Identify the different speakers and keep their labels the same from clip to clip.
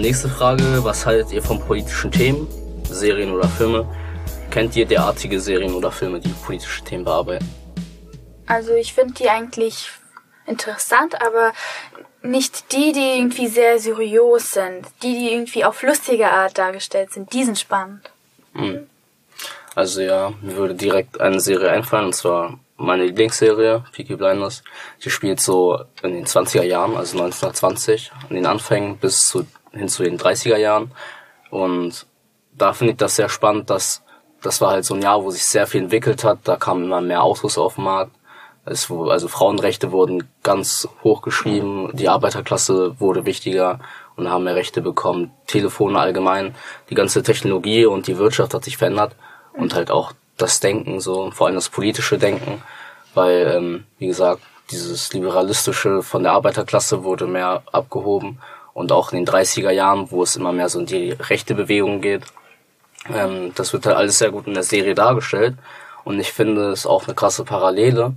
Speaker 1: nächste Frage. Was haltet ihr von politischen Themen, Serien oder Filme? Kennt ihr derartige Serien oder Filme, die politische Themen bearbeiten?
Speaker 2: Also ich finde die eigentlich interessant, aber nicht die, die irgendwie sehr seriös sind. Die, die irgendwie auf lustige Art dargestellt sind, die sind spannend.
Speaker 1: Hm. Also ja, mir würde direkt eine Serie einfallen, und zwar meine Lieblingsserie, Peaky Blinders. Die spielt so in den 20er Jahren, also 1920, an den Anfängen bis zu, hin zu den 30er Jahren. Und da finde ich das sehr spannend, dass das war halt so ein Jahr, wo sich sehr viel entwickelt hat. Da kamen immer mehr Autos auf den Markt. Es, also Frauenrechte wurden ganz hoch geschrieben, die Arbeiterklasse wurde wichtiger und haben mehr Rechte bekommen. Telefone allgemein, die ganze Technologie und die Wirtschaft hat sich verändert und halt auch das Denken so, vor allem das politische Denken, weil, ähm, wie gesagt, dieses liberalistische von der Arbeiterklasse wurde mehr abgehoben und auch in den 30er Jahren, wo es immer mehr so in die rechte Bewegung geht, ähm, das wird halt alles sehr gut in der Serie dargestellt und ich finde es auch eine krasse Parallele,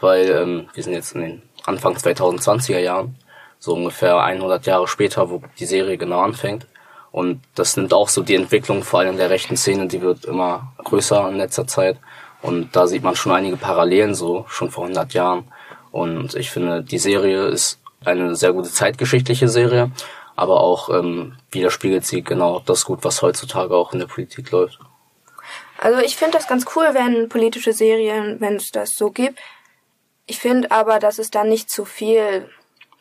Speaker 1: weil ähm, wir sind jetzt in den Anfang 2020er Jahren, so ungefähr 100 Jahre später, wo die Serie genau anfängt. Und das nimmt auch so die Entwicklung vor allem der rechten Szene, die wird immer größer in letzter Zeit. Und da sieht man schon einige Parallelen so, schon vor 100 Jahren. Und ich finde, die Serie ist eine sehr gute zeitgeschichtliche Serie, aber auch ähm, widerspiegelt sie genau das gut, was heutzutage auch in der Politik läuft.
Speaker 3: Also ich finde das ganz cool, wenn politische Serien, wenn es das so gibt. Ich finde aber, dass es dann nicht zu viel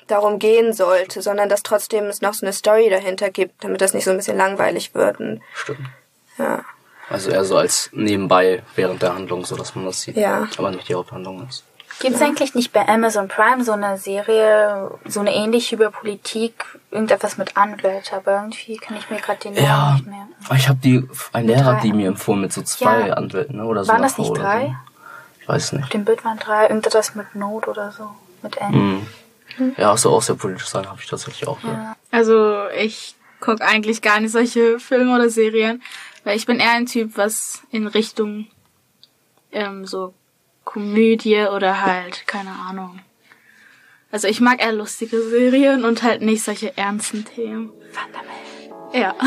Speaker 3: darum gehen sollte, sondern dass trotzdem es noch so eine Story dahinter gibt, damit das nicht so ein bisschen langweilig wird. Und,
Speaker 1: Stimmt.
Speaker 3: Ja.
Speaker 1: Also eher so als nebenbei während der Handlung, so dass man das sieht.
Speaker 3: Ja.
Speaker 1: Aber nicht die Haupthandlung ist.
Speaker 2: Gibt es eigentlich nicht bei Amazon Prime so eine Serie, so eine ähnliche über Politik, irgendetwas mit Anwälte, aber irgendwie kann ich mir gerade den Namen
Speaker 1: Ja,
Speaker 2: nicht mehr.
Speaker 1: ich habe die, ein Lehrer hat
Speaker 2: drei.
Speaker 1: die mir empfohlen mit so zwei
Speaker 2: Ja.
Speaker 1: Anwälten, ne? oder so.
Speaker 2: Waren das nicht drei?
Speaker 1: So. Ich weiß nicht.
Speaker 2: Auf dem Bild waren drei, irgendetwas mit Not oder so, mit N.
Speaker 1: Mhm. Ja, so auch sehr politisch sein habe ich tatsächlich auch. Ja.
Speaker 4: Also ich guck eigentlich gar nicht solche Filme oder Serien, weil ich bin eher ein Typ, was in Richtung ähm, so Komödie oder halt, keine Ahnung. Also ich mag eher lustige Serien und halt nicht solche ernsten Themen. Ja.